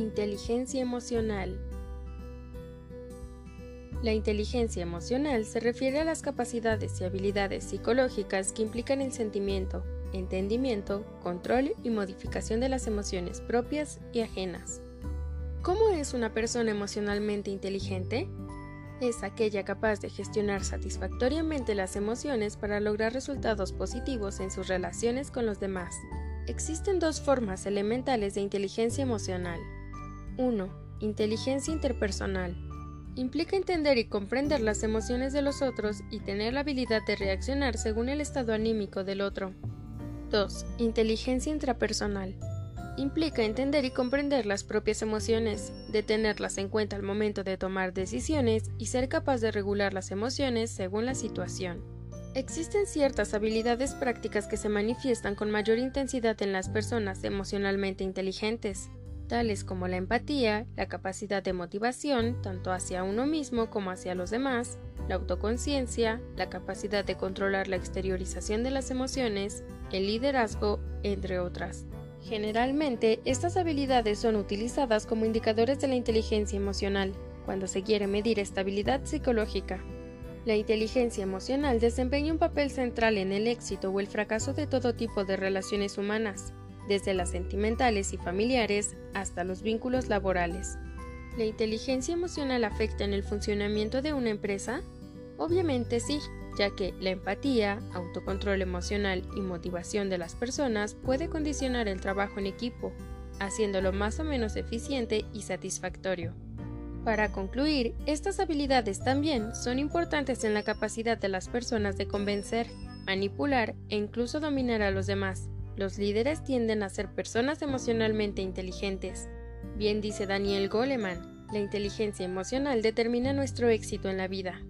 Inteligencia emocional. La inteligencia emocional se refiere a las capacidades y habilidades psicológicas que implican el sentimiento, entendimiento, control y modificación de las emociones propias y ajenas. ¿Cómo es una persona emocionalmente inteligente? Es aquella capaz de gestionar satisfactoriamente las emociones para lograr resultados positivos en sus relaciones con los demás. Existen dos formas elementales de inteligencia emocional. 1. Inteligencia interpersonal. Implica entender y comprender las emociones de los otros y tener la habilidad de reaccionar según el estado anímico del otro. 2. Inteligencia intrapersonal. Implica entender y comprender las propias emociones, de tenerlas en cuenta al momento de tomar decisiones y ser capaz de regular las emociones según la situación. Existen ciertas habilidades prácticas que se manifiestan con mayor intensidad en las personas emocionalmente inteligentes, tales como la empatía, la capacidad de motivación, tanto hacia uno mismo como hacia los demás, la autoconciencia, la capacidad de controlar la exteriorización de las emociones, el liderazgo, entre otras. Generalmente, estas habilidades son utilizadas como indicadores de la inteligencia emocional, cuando se quiere medir estabilidad psicológica. La inteligencia emocional desempeña un papel central en el éxito o el fracaso de todo tipo de relaciones humanas, desde las sentimentales y familiares hasta los vínculos laborales. ¿La inteligencia emocional afecta en el funcionamiento de una empresa? Obviamente sí, ya que la empatía, autocontrol emocional y motivación de las personas puede condicionar el trabajo en equipo, haciéndolo más o menos eficiente y satisfactorio. Para concluir, estas habilidades también son importantes en la capacidad de las personas de convencer, manipular e incluso dominar a los demás. Los líderes tienden a ser personas emocionalmente inteligentes. Bien dice Daniel Goleman, la inteligencia emocional determina nuestro éxito en la vida.